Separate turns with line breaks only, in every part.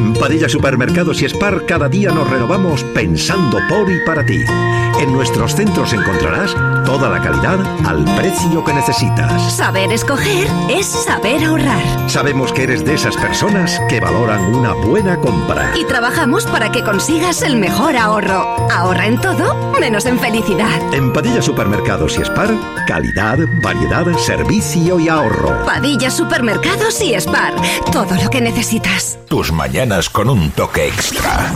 En Padilla Supermercados y Spar cada día nos renovamos pensando por y para ti. En nuestros centros encontrarás toda la calidad al precio que necesitas.
Saber escoger es saber ahorrar.
Sabemos que eres de esas personas que valoran una buena compra.
Y trabajamos para que consigas el mejor ahorro. Ahorra en todo, menos en felicidad.
En Padilla Supermercados y Spar, calidad, variedad, servicio y ahorro.
Padilla Supermercados y Spar. Todo lo que necesitas.
Tus mañanas con un toque extra.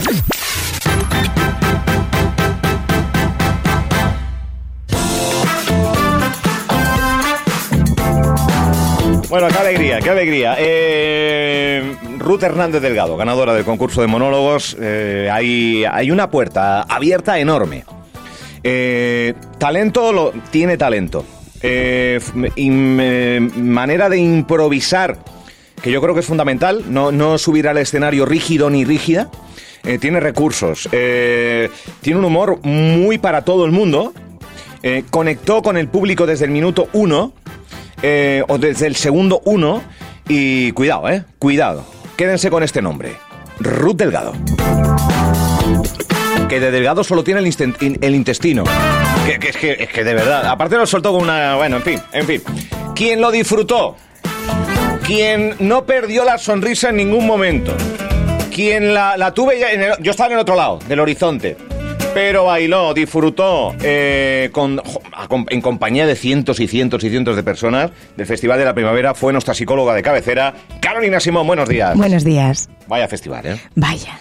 Bueno, qué alegría, qué alegría. Eh, Ruth Hernández Delgado, ganadora del concurso de monólogos. Eh, hay, hay una puerta abierta enorme. Eh, talento lo, tiene talento. Eh, manera de improvisar, que yo creo que es fundamental, no, no subir al escenario rígido ni rígida. Tiene recursos, tiene un humor muy para todo el mundo. Conectó con el público desde el minuto uno eh, o desde el segundo uno. Y cuidado, eh, cuidado. Quédense con este nombre: Ruth Delgado. Que de delgado solo tiene el, intestino. Que, es, que, es que de verdad. Aparte lo soltó con una. Bueno, en fin, en fin. Quien lo disfrutó. Quien no perdió la sonrisa en ningún momento. Quien la, la tuve ya en el- yo estaba en el otro lado del horizonte. Pero bailó, disfrutó eh, con, en compañía de cientos y cientos y cientos de personas del Festival de la Primavera. Fue nuestra psicóloga de cabecera, Carolina Simón. Buenos días.
Buenos días.
Vaya festival, ¿eh?
Vaya.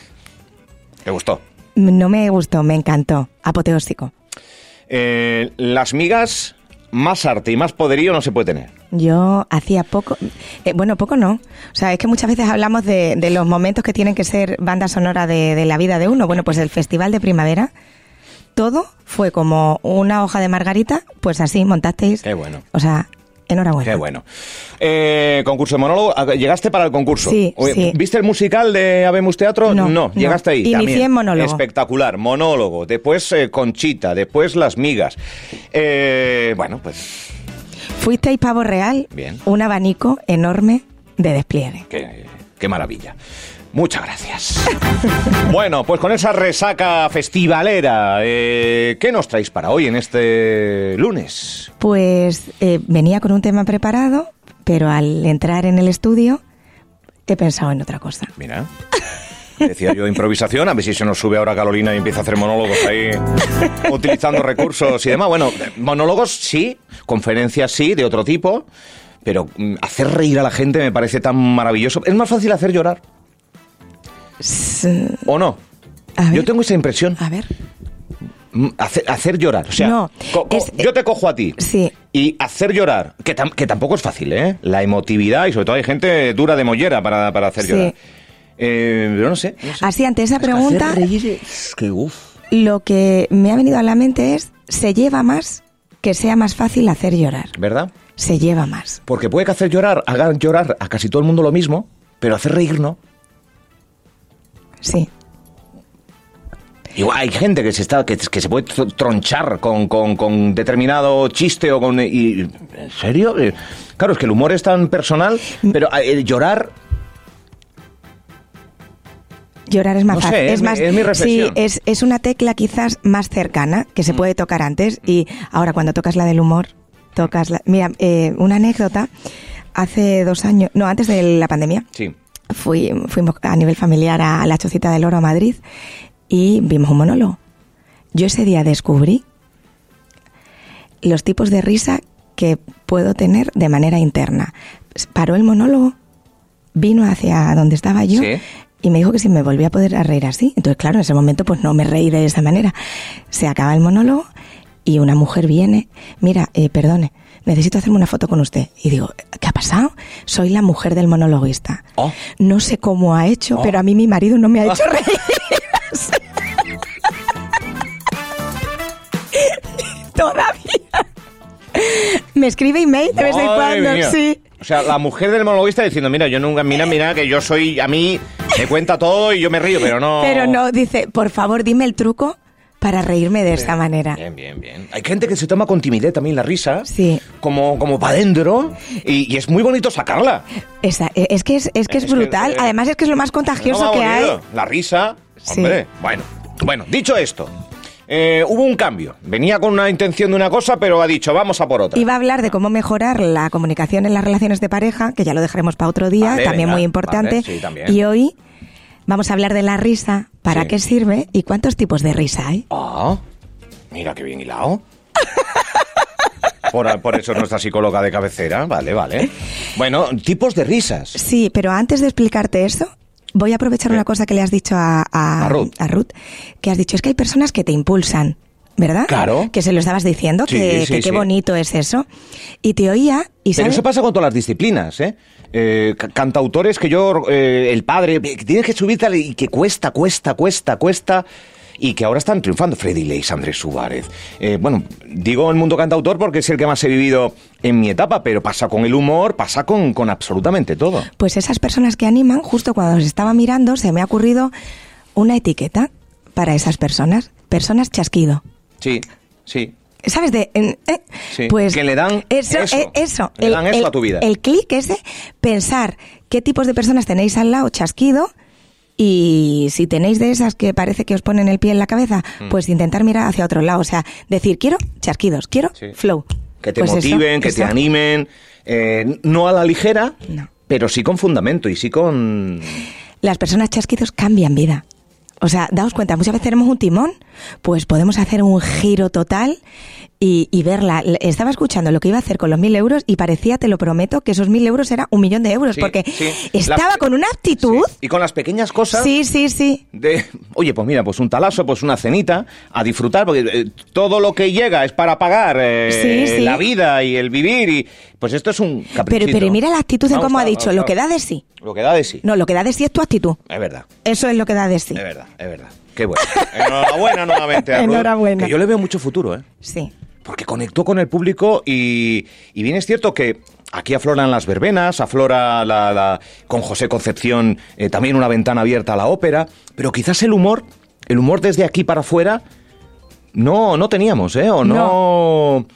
¿Te gustó?
No me gustó, me encantó. Apoteósico.
Eh, las migas, más arte y más poderío no se puede tener.
Yo hacía poco, eh, bueno, poco no. O sea, es que muchas veces hablamos de, de los momentos que tienen que ser banda sonora de, de la vida de uno. Bueno, pues el Festival de Primavera, todo fue como una hoja de margarita, pues así montasteis.
Qué bueno.
O sea, enhorabuena.
Qué bueno. Eh, concurso de monólogo. Ah, ¿Llegaste para el concurso?
Sí,
Oye,
sí.
¿Viste el musical de Habemos Teatro?
No, no.
llegaste ahí.
Inicié
también.
en monólogo.
Espectacular. Monólogo. Después eh, Conchita. Después Las Migas. Eh, bueno, pues
Fuisteis pavo real,
Bien.
un abanico enorme de despliegue.
qué, qué maravilla. Muchas gracias. bueno, pues con esa resaca festivalera, eh, ¿qué nos traéis para hoy en este lunes?
Pues eh, venía con un tema preparado, pero al entrar en el estudio he pensado en otra cosa.
Mira. Decía yo improvisación, a ver si se nos sube ahora Carolina y empieza a hacer monólogos ahí, utilizando recursos y demás. Bueno, monólogos sí, conferencias sí, de otro tipo, pero mm, hacer reír a la gente me parece tan maravilloso. Es más fácil hacer llorar,
S-
¿o no?
A ver.
Yo tengo esa impresión.
A ver.
Mm, Hacer, hacer llorar, o sea,
No,
co- co-
es-
yo te cojo a ti
Sí.
y hacer llorar, que, tam- que tampoco es fácil, ¿eh? La emotividad y sobre todo hay gente dura de mollera para, para hacer
Sí.
llorar. Eh, pero no sé. no sé.
Así, ante esa
Es que
pregunta,
hacer reír es que uf.
lo que me ha venido a la mente es, se lleva más que sea más fácil hacer llorar.
¿verdad?
Se lleva más.
Porque puede que hacer llorar, hagan llorar a casi todo el mundo lo mismo, pero hacer reír no.
Sí.
Igual hay gente que se está que, que se puede tr- tronchar con, con- con determinado chiste o con y, ¿en serio? Eh, Claro, es que el humor es tan personal, pero eh, el llorar
Llorar es más
No sé,
fácil.
es
es
mi- es mi
sí,
reflexión.
es, es una tecla quizás más cercana que se
Mm.
puede tocar antes y ahora cuando tocas la del humor, tocas la... Mira, eh, una anécdota, hace dos años, no, antes de la pandemia,
sí.
fui, fuimos a nivel familiar a la Chocita del Oro a Madrid y vimos un monólogo. Yo ese día descubrí los tipos de risa que puedo tener de manera interna. Paró el monólogo, vino hacia donde estaba yo
Sí.
Y me dijo que si me volvía a poder a reír así. Entonces, claro, en ese momento pues no me reí de esa manera. Se acaba el monólogo y una mujer viene, mira, eh, perdone, necesito hacerme una foto con usted. Y digo, ¿qué ha pasado? Soy la mujer del monologuista.
Oh.
No sé cómo ha hecho,
Oh.
pero a mí mi marido no me ha hecho reír. Todavía. Me escribe email de vez en cuando,
mía.
sí.
O sea, la mujer del monologuista diciendo, mira, yo nunca, mira, mira, que yo soy, a mí me cuenta todo y yo me río, pero no...
Pero no, dice, por favor, dime el truco para reírme de esta manera.
Bien, bien, bien. Hay gente que se toma con timidez también la risa.
Sí.
Como, como para adentro. Y, y es muy bonito sacarla.
Esa- eh, es que es, es que es,
Es que,
brutal.
eh,
Además es que es lo más contagioso
No,
que hay.
La risa.
Sí.
Hombre, bueno. Bueno, dicho esto, eh, hubo un cambio. Venía con una intención de una cosa, pero ha dicho, vamos a por otra.
Iba a hablar de cómo mejorar la comunicación en las relaciones de pareja, que ya lo dejaremos para otro día,
Vale,
también
venga,
muy importante.
vale, sí, también.
Y hoy vamos a hablar de la risa, para
Sí.
qué sirve y cuántos tipos de risa hay.
Ah, mira qué bien hilado. Por, por eso es nuestra psicóloga de cabecera. Vale, vale. Bueno, tipos de risas.
Sí, pero antes de explicarte eso, voy a aprovechar una cosa que le has dicho a, a,
A Ruth.
Ruth, que has dicho, es que hay personas que te impulsan. ¿Verdad?
Claro.
Que se lo estabas diciendo,
Sí,
que,
sí,
que qué
sí.
bonito es eso. Y te oía y
Pero
sabes...
eso pasa con todas las disciplinas, ¿eh? Eh, ca- cantautores que yo, eh, el padre, tienes que subirte y que cuesta, cuesta, cuesta, cuesta. Y que ahora están triunfando. Freddy Leis, Andrés Suárez. Eh, bueno, digo el mundo cantautor porque es el que más he vivido en mi etapa, pero pasa con el humor, pasa con, con absolutamente todo.
Pues esas personas que animan, justo cuando os estaba mirando, se me ha ocurrido una etiqueta para esas personas. Personas chasquido.
Sí, sí.
¿Sabes? De, eh,
Sí,
pues
que le dan
eso.
eso,
eh, eso,
le dan eso
el-
a tu vida.
El clic ese, pensar qué tipos de personas tenéis al lado chasquido y si tenéis de esas que parece que os ponen el pie en la cabeza,
Mm.
pues intentar mirar hacia otro lado. O sea, decir, quiero chasquidos, quiero
Sí.
flow.
Que te
Pues eso,
motiven, que te animen. eh, no a la ligera,
No.
pero sí con fundamento y sí con...
Las personas chasquidos cambian vida. O sea, daos cuenta, muchas veces tenemos un timón, pues podemos hacer un giro total y, y verla. Estaba escuchando lo que iba a hacer con los mil euros y parecía, te lo prometo, que esos mil euros era un millón de euros,
Sí,
porque
sí.
estaba con una actitud.
Sí, Y con las pequeñas cosas...
Sí, sí, sí.
de, oye, pues mira, pues un talazo, pues una cenita, a disfrutar, porque eh, todo lo que llega es para pagar eh, la vida y el vivir, y pues esto es un
Pero,
caprichito.
pero mira la actitud
Vamos
cómo ha dicho,
vamos
lo que da de sí.
Lo que da de sí.
No, lo que da de sí es tu actitud.
Es verdad,
Eso es lo que da de sí.
es verdad, es verdad. Qué bueno. Enhorabuena nuevamente a
Enhorabuena.
Que yo le veo mucho futuro, ¿eh?
Sí.
Porque conectó con el público y, y bien es cierto que aquí afloran las verbenas, aflora la, la- con José Concepción eh, también una ventana abierta a la ópera, pero quizás el humor, el humor desde aquí para afuera, no, no teníamos, ¿eh? O no...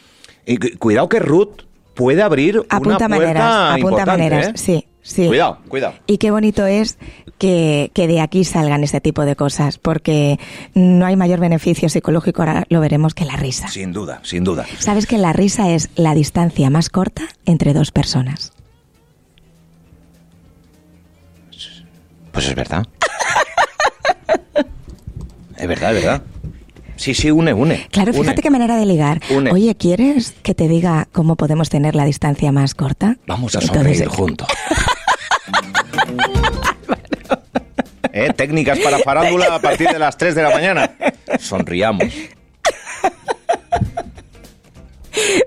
Y cu- cuidado que Ruth puede abrir
Apunta
una puerta
maneras, apunta
importante,
maneras.
¿eh?
Sí, sí.
Cuidado, cuidado.
Y qué bonito es que, que de aquí salgan este tipo de cosas, porque no hay mayor beneficio psicológico, ahora lo veremos, que la risa.
Sin duda, sin duda.
¿Sabes que la risa es la distancia más corta entre dos personas?
Pues es verdad. es verdad, es verdad. Sí, sí, une, une.
Claro,
une.
fíjate qué manera de ligar.
Une.
Oye, ¿quieres que te diga cómo podemos tener la distancia más corta?
Vamos a
Entonces,
sonreír juntos. ¿Eh? Técnicas para farándula a partir de las 3 de la mañana. Sonriamos.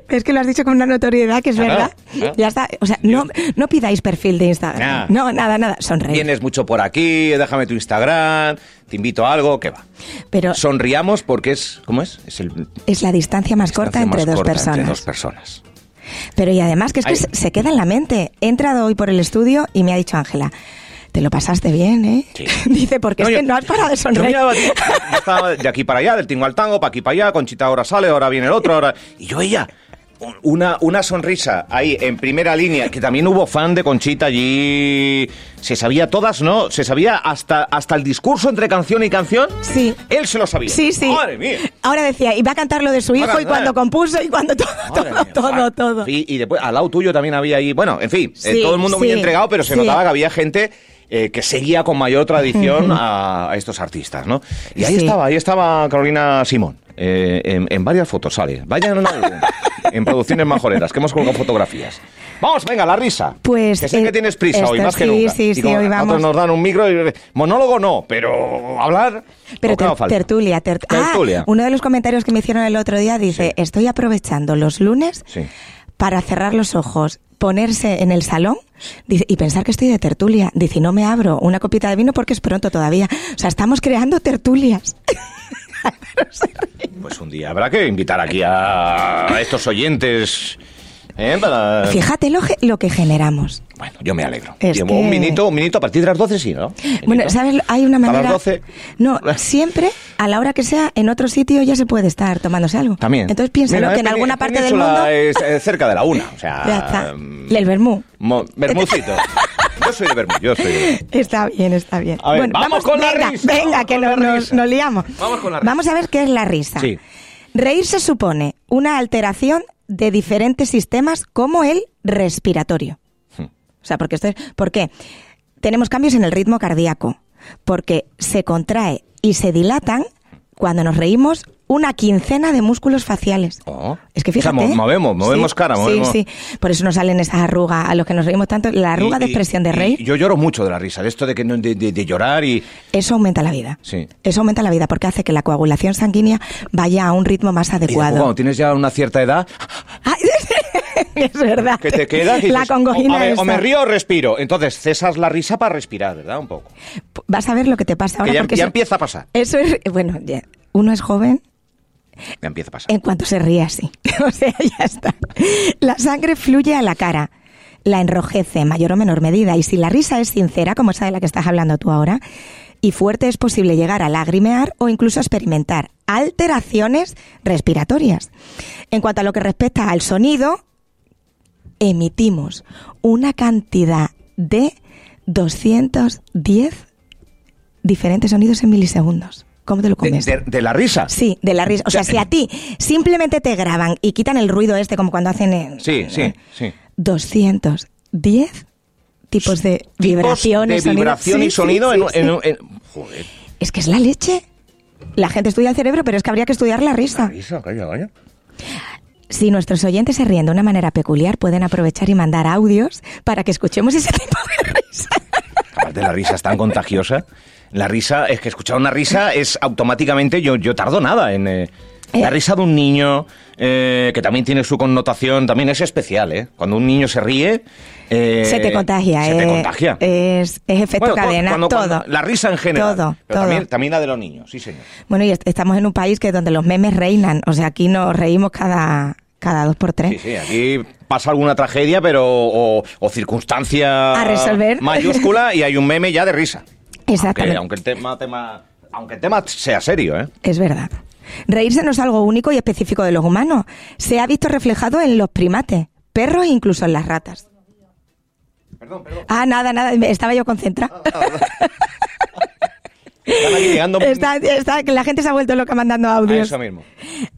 Es que lo has dicho con una notoriedad que es
Claro,
verdad.
claro.
Ya está. O sea, no, no pidáis perfil de Instagram.
Nah.
No, nada, nada. Sonreír.
Vienes mucho por aquí, déjame tu Instagram, te invito a algo, ¿qué va?
Pero
Sonriamos porque es, ¿cómo es? Es el
es la distancia más corta
distancia
entre
más
dos
corta
personas.
Entre dos personas.
Pero y además que es que se- queda en la mente. He entrado hoy por el estudio y me ha dicho Ángela, te lo pasaste bien, ¿eh?
Sí.
Dice, porque es
yo-
que no has parado de
Yo
sonreír.
yo estaba de aquí para allá, del tingo al tango, para aquí para allá, Conchita ahora sale, ahora viene el otro, ahora... Y yo ella, una, una sonrisa ahí en primera línea, que también hubo fan de Conchita allí, se sabía todas, ¿no? Se sabía hasta, hasta el discurso entre canción y canción.
Sí.
Él se lo sabía.
Sí, sí.
Madre mía.
Ahora decía, y va a cantar lo de su hijo y cuando compuso y cuando todo,
Madre
todo,
mía,
todo,
fan.
todo.
Y, y después, al lado tuyo también había ahí, bueno, en fin, eh, todo el mundo muy entregado, pero se
sí.
notaba que había gente eh, que seguía con mayor tradición a, a estos artistas, ¿no? Y ahí
Sí.
estaba, ahí estaba Carolina Simón. Eh, en, en varias fotos sale. Vayan en, en producciones majoreras, que hemos colgado fotografías. Vamos, venga, la risa.
Pues,
Que sé
eh,
que tienes prisa hoy, más que nunca.
sí, sí, hoy vamos.
nos dan un micro y... Monólogo no, pero hablar...
Pero ter-
falta.
tertulia, ter-
Tertulia.
Ah, uno de los comentarios que me hicieron el otro día dice,
Sí.
estoy aprovechando los lunes para cerrar los ojos, ponerse en el salón y pensar que estoy de tertulia. Dice, "Y no me abro una copita de vino porque es pronto todavía. O sea, estamos creando tertulias.
Pues un día habrá que invitar aquí a, estos oyentes ¿eh? Para-
Fíjate lo, ge- lo que generamos.
Bueno, yo me alegro.
Es
Llevo
que-
un minito, un minito a partir de las 12, sí, ¿no?
Bueno,
Minito.
¿sabes? Hay una
A las
manera...
12.
No, siempre, a la hora que sea, en otro sitio ya se puede estar tomándose algo.
También.
Entonces piénsalo
Mira,
que en
Peni-
alguna parte del
Península
mundo...
es eh, cerca de la una, o sea...
Ya está.
mm,
El vermú.
mo- Bermucito. Yo soy de Bermú, yo soy de
Está bien, está bien.
A ver, vamos con la risa,
Venga, que nos, nos-
risa.
nos liamos.
Vamos con la risa.
Vamos a ver qué es la risa.
Sí.
Reírse supone una alteración de diferentes sistemas como el respiratorio.
Hmm.
O sea, porque esto es, ¿por qué? Tenemos cambios en el ritmo cardíaco, porque se contrae y se dilatan cuando nos reímos una quincena de músculos faciales.
Oh.
Es que
O sea,
fíjate.
mo- movemos, movemos
Sí,
cara, movemos-
Sí, sí. Por eso nos salen esas arrugas a los que nos reímos tanto. La arruga
Y-
de
y-
expresión de
y
reír,
Yo lloro mucho de la risa, de esto de, que de, de- de llorar y...
eso aumenta la vida.
Sí.
Eso aumenta la vida porque hace que la coagulación sanguínea vaya a un ritmo más
y
adecuado.
cuando tienes ya una cierta edad,
es verdad.
que te quedas y
La
dices,
congojina
o, ver, o me río o respiro. Entonces cesas la risa para respirar, ¿verdad? Un poco.
Vas a ver lo que te pasa ahora.
que ya,
porque
ya
eso,
empieza a pasar.
eso es, bueno, ya, uno es joven
Ya empieza a pasar.
en cuanto se ríe así. o sea, ya está. La sangre fluye a la cara, la enrojece en mayor o menor medida. Y si la risa es sincera, como esa de la que estás hablando tú ahora, y fuerte, es posible llegar a lagrimear o incluso experimentar alteraciones respiratorias. En cuanto a lo que respecta al sonido, emitimos una cantidad de 210 diferentes sonidos en milisegundos. ¿Cómo te lo comes?
de- de la risa.
Sí, de la risa. O sea, si a ti simplemente te graban y quitan el ruido este, como cuando hacen. en-
Sí, sí, sí.
210 tipos de
Tipos
vibraciones.
de vibración y
sí,
sonido
sí,
en, un-
sí.
en un- en- Joder,
Es que es la leche. La gente estudia el cerebro, pero es que habría que estudiar la risa.
risa, calla, calla.
Si nuestros oyentes se ríen de una manera peculiar, pueden aprovechar y mandar audios para que escuchemos ese tipo de risa.
Aparte la risa es tan contagiosa. La risa, es que escuchar una risa es automáticamente, yo, yo tardo nada en... eh, la risa de un niño, eh, que también tiene su connotación, también es especial, ¿eh? Cuando un niño se ríe... eh,
se te contagia,
Se te
eh,
contagia.
Es, es efecto
Bueno,
cadena,
cuando-
todo.
cuando- la risa en general.
Todo,
pero
todo.
También, también la de los niños, sí, señor.
Bueno, y est- estamos en un país que donde los memes reinan. O sea, aquí nos reímos cada, cada dos por tres.
Sí, sí, aquí pasa alguna tragedia, pero o, o circunstancia
A resolver.
mayúscula y hay un meme ya de risa.
Exactamente.
Aunque, aunque el tema, tema, aunque el tema sea serio, ¿eh?
Es verdad. Reírse no es algo único y específico de los humanos. Se ha visto reflejado en los primates, perros e incluso en las ratas.
Perdón, perdón.
Ah, nada, nada, estaba yo concentrada.
Están aquí llegando
Está, está- que la gente se ha vuelto loca mandando
a
audios.
eso mismo.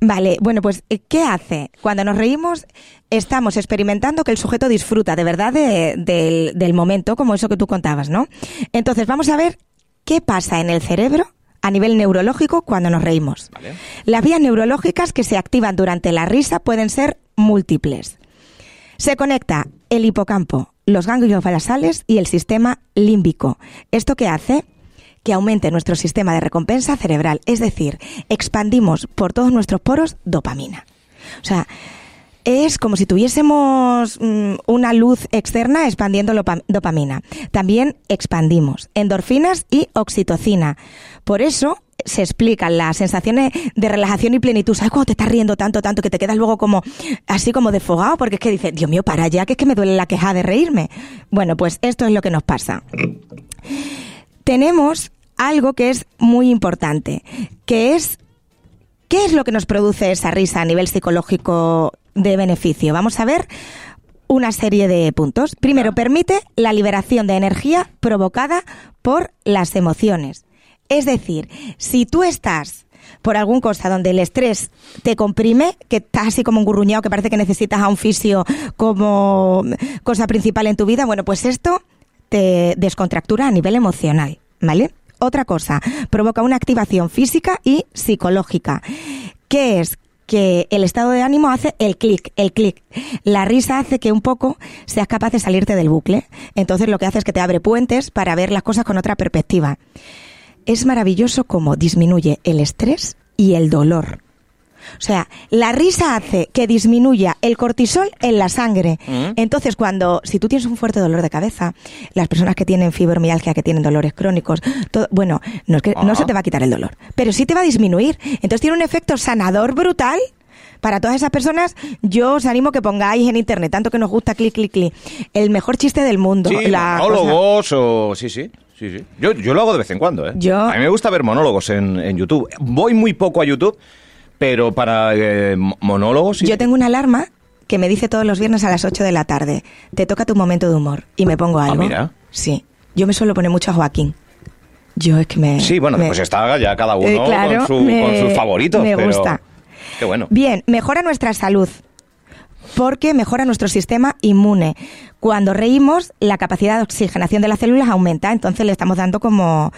Vale, bueno, pues eh, ¿qué hace? Cuando nos reímos, estamos experimentando que el sujeto disfruta de verdad de- del, del momento, como eso que tú contabas, ¿no? Entonces, vamos a ver qué pasa en el cerebro a nivel neurológico cuando nos reímos.
Vale.
Las vías neurológicas que se activan durante la risa pueden ser múltiples. Se conecta el hipocampo, los ganglios basales y el sistema límbico. ¿Esto qué hace? Que aumente nuestro sistema de recompensa cerebral, es decir, expandimos por todos nuestros poros dopamina. O sea, es como si tuviésemos mm, una luz externa expandiendo dopamina. También expandimos endorfinas y oxitocina. Por eso se explican las sensaciones de relajación y plenitud. ¿Sabes cuando te estás riendo tanto, tanto que te quedas luego como así como desfogado? Porque es que dices, Dios mío, para allá, que es que me duele la queja de reírme. Bueno, pues esto es lo que nos pasa tenemos algo que es muy importante, que es ¿qué es lo que nos produce esa risa a nivel psicológico de beneficio? Vamos a ver una serie de puntos. Primero, permite la liberación de energía provocada por las emociones. Es decir, si tú estás por algún cosa donde el estrés te comprime, que estás así como engurruñado, que parece que necesitas a un fisio como cosa principal en tu vida, bueno, pues esto te descontractura a nivel emocional, ¿vale? Otra cosa, provoca una activación física y psicológica. ¿Qué es? Que el estado de ánimo hace el clic, el clic. La risa hace que un poco seas capaz de salirte del bucle. Entonces lo que hace es que te abre puentes para ver las cosas con otra perspectiva. Es maravilloso cómo disminuye el estrés y el dolor. O sea, la risa hace que disminuya el cortisol en la sangre. Entonces, cuando, si tú tienes un fuerte dolor de cabeza, las personas que tienen fibromialgia, que tienen dolores crónicos, todo, bueno, no es que no se te va a quitar el dolor, pero sí te va a disminuir. Entonces tiene un efecto sanador brutal, Para todas esas personas, yo os animo que pongáis en internet, tanto que nos gusta clic, clic, clic, el mejor chiste del mundo.
Sí,
la cosa-
monólogos o... Sí, sí. Sí, sí. Yo, yo lo hago de vez en cuando, ¿eh?
Yo-
A mí me gusta ver monólogos en, en YouTube. Voy muy poco a YouTube, pero para eh, mo- monólogos... sí.
Yo tengo una alarma que me dice todos los viernes a las 8 de la tarde, te toca tu momento de humor y me pongo algo.
Ah, mira.
Sí. Yo me suelo poner mucho a Joaquín. Yo es que me...
Sí, bueno,
me-
pues está ya cada uno
Eh, claro,
con, su-
me-
con sus favoritos.
me
pero-
gusta.
Qué bueno.
Bien, mejora nuestra salud. Porque mejora nuestro sistema inmune. Cuando reímos, la capacidad de oxigenación de las células aumenta, entonces le estamos dando como,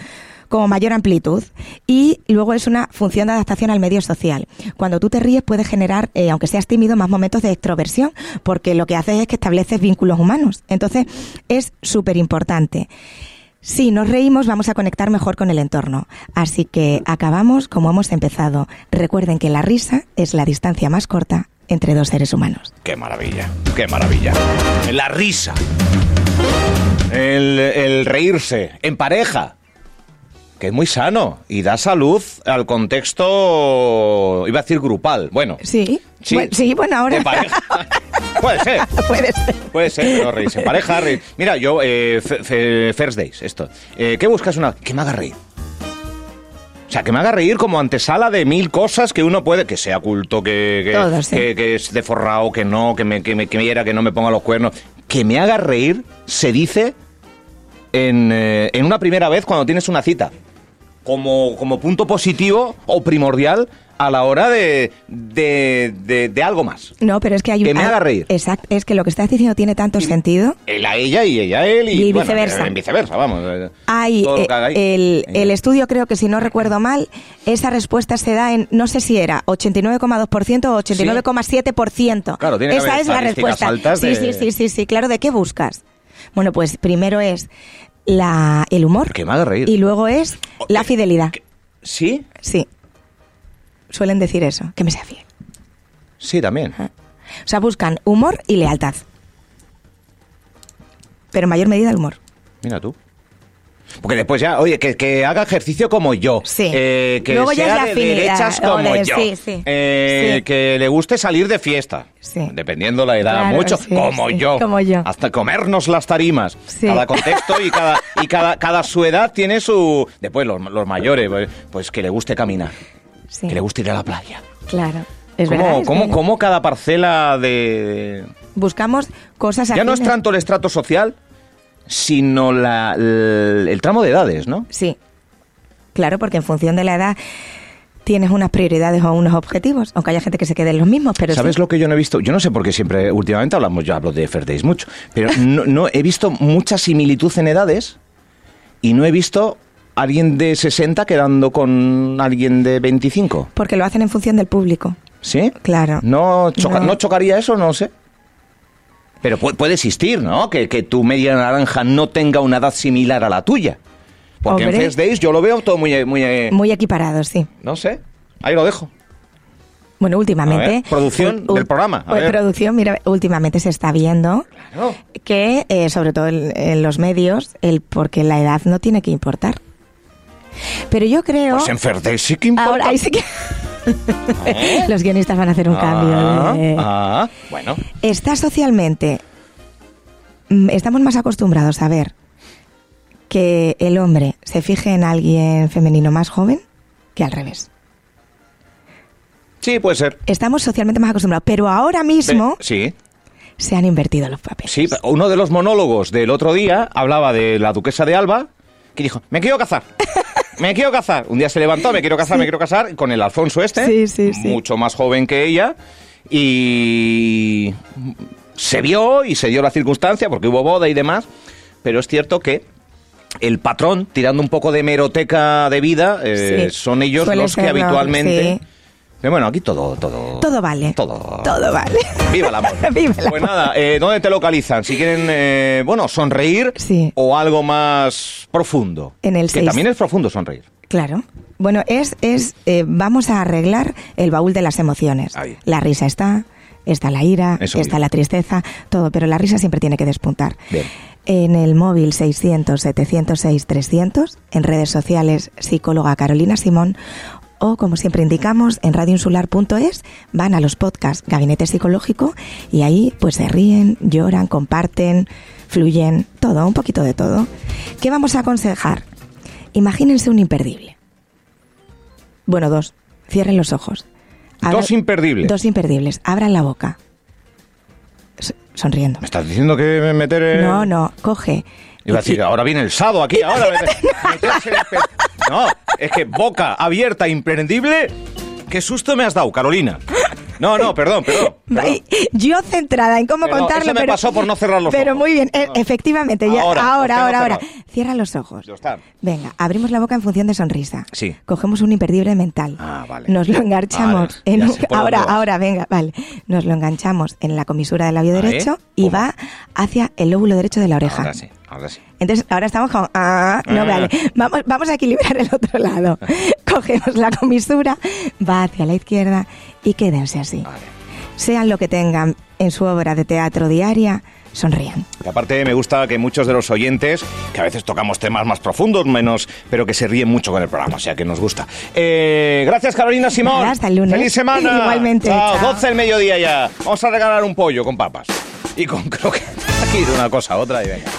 como mayor amplitud. Y luego es una función de adaptación al medio social. Cuando tú te ríes puedes generar, eh, aunque seas tímido, más momentos de extroversión, porque lo que haces es que estableces vínculos humanos. Entonces es súper importante. Si nos reímos vamos a conectar mejor con el entorno. Así que acabamos como hemos empezado. Recuerden que la risa es la distancia más corta entre dos seres humanos.
Qué maravilla, qué maravilla. La risa. El, el reírse en pareja. Que es muy sano y da salud al contexto, iba a decir grupal. Bueno,
Sí,
Sí.
bueno, sí, bueno ahora
de pareja. Puede ser.
puede ser.
Puede ser, pero reírse pareja. reír. Mira, yo, eh, First Days, esto. Eh, ¿Qué buscas? Una que me haga reír. O sea, que me haga reír como antesala de mil cosas que uno puede, que sea culto, que, que,
Todo, sí.
que, que es de forrado, que no, que me, que me quiera, que no me ponga los cuernos. Que me haga reír se dice en, eh, en una primera vez cuando tienes una cita. Como, como punto positivo o primordial a la hora de, de, de- de algo más.
No, pero es que hay un...
Que me haga reír.
Exacto, es que lo que estás diciendo tiene tanto sentido.
Él a ella y ella a él. Y,
Y
bueno,
viceversa.
en viceversa, vamos. eh,
Hay eh,
que
el, el estudio, creo que si no recuerdo mal, esa respuesta se da en, no sé si era 89,2% o 89,7%.
Claro, tiene que
Esa
haber
es la respuesta. sí, sí, sí, sí, sí, claro, ¿de qué buscas? Bueno, pues primero es la, el humor.
Que me haga reír.
Y luego es la fidelidad.
¿Sí?
Sí. Suelen decir eso, que me sea fiel.
Sí, también.
O sea, buscan humor y lealtad. Pero en mayor medida el humor.
Mira tú. Porque después ya, oye, que, que haga ejercicio como yo.
Sí.
Eh, que
Luego ya
sea
es la
de
afinidad,
derechas como yo.
sí, sí.
Eh,
Sí.
Que le guste salir de fiesta.
Sí.
Dependiendo la edad,
Claro,
mucho. como yo.
como yo.
Hasta comernos las tarimas.
Sí.
Cada contexto y cada, y cada, cada su edad tiene su. Después, los, los mayores, pues, pues que le guste caminar.
Sí.
Que le guste ir a la playa.
Claro. Es
¿Cómo,
verdad.
cómo- cómo cada parcela de,
Buscamos cosas
Ya no es tanto el estrato social, sino la- el, el tramo de edades, ¿no?
Sí. Claro, porque en función de la edad tienes unas prioridades o unos objetivos, aunque haya gente que se quede en los mismos, pero
¿Sabes
sí.
lo que yo no he visto? Yo no sé por qué siempre, últimamente hablamos, yo hablo de Fair Days mucho, pero no, no he visto mucha similitud en edades y no he visto alguien de 60 quedando con alguien de 25.
Porque lo hacen en función del público.
¿Sí?
Claro.
¿No, choca-
No.
¿no chocaría eso? No sé. Pero pu- puede existir, ¿no? Que, que tu media naranja no tenga una edad similar a la tuya. Porque en. First Days yo lo veo todo muy... muy eh,
Muy equiparados, sí.
No sé. Ahí lo dejo.
Bueno, últimamente...
Ver, producción
u-
del programa,
pues, producción, mira, últimamente se está viendo
Claro.
que, eh, sobre todo en, en los medios, el porque la edad no tiene que importar. Pero yo creo...
Pues en Fair Days sí que importa.
Ahora, ahí sí que... los guionistas van a hacer un
Ah,
cambio. de-
ah, bueno.
Está socialmente. mm, Estamos más acostumbrados a ver que el hombre se fije en alguien femenino más joven que al revés.
Sí, puede ser.
Estamos socialmente más acostumbrados, pero ahora mismo
Sí,
se han invertido los papeles.
sí. Uno de los monólogos del otro día hablaba de la duquesa de Alba, que dijo, me quiero casar. Me quiero casar. Un día se levantó, me quiero casar, me quiero casar, con el Alfonso este,
Sí, sí, sí.
mucho más joven que ella, y se vio y se dio la circunstancia, porque hubo boda y demás, pero es cierto que el patrón, tirando un poco de heroteca de vida, eh, son ellos
Suele
los que habitualmente... Pero bueno, aquí todo, todo...
Todo vale.
Todo.
Todo vale.
Viva el amor.
Viva el
Pues
amor.
nada, eh, ¿dónde te localizan? Si quieren, eh, bueno, sonreír
Sí.
o algo más profundo.
En el
que también es profundo sonreír.
Claro. Bueno, es, es eh, vamos a arreglar el baúl de las emociones.
Ahí.
La risa está, está la ira,
Eso
está la tristeza, todo, pero la risa siempre tiene que despuntar.
Bien.
En el móvil 600 706 300, en redes sociales psicóloga Carolina Simón o, como siempre indicamos, en radioinsular.es van a los podcasts Gabinete Psicológico y ahí pues se ríen, lloran, comparten, fluyen, todo, un poquito de todo. ¿Qué vamos a aconsejar? Imagínense un imperdible. Bueno, dos. Cierren los ojos.
Dos imperdibles.
Dos imperdibles. Abran la boca. Sonriendo.
¿Me estás diciendo que me meter en...
No, no, coge.
Iba a decir, ahora viene el sado aquí, ahora. meterse el No, es que boca abierta, imperdible. Qué susto me has dado, Carolina. No, no, perdón, perdón.
Yo centrada en cómo
Pero
contarlo,
eso me
pero
pasó por no cerrar los
Pero
ojos.
muy bien, e-
No.
efectivamente, ya,
Ahora,
ahora, ahora, ahora. Cierra los ojos.
Está.
Venga, abrimos la boca en función de sonrisa.
Sí.
Cogemos un imperdible mental.
Ah, vale.
Nos lo enganchamos
Vale,
en un- ahora, ahora, venga, vale. Nos lo enganchamos en la comisura del labio derecho y va hacia el lóbulo derecho de la oreja.
Ahora sí, ahora sí.
Entonces, ahora estamos con... Ah, no,
Ah.
vale. Vamos, vamos a equilibrar el otro lado. Cogemos la comisura, va hacia la izquierda y quédense así.
Vale.
Sean lo que tengan en su obra de teatro diaria, sonrían.
Y aparte me gusta que muchos de los oyentes, que a veces tocamos temas más profundos, menos, pero que se ríen mucho con el programa, o sea que nos gusta. Eh, gracias Carolina Simón.
Nada, hasta el lunes.
Feliz semana.
Igualmente,
Chao,
chao.
12 del mediodía ya. Vamos a regalar un pollo con papas. Y con croquetas. Aquí de una cosa a otra y venga.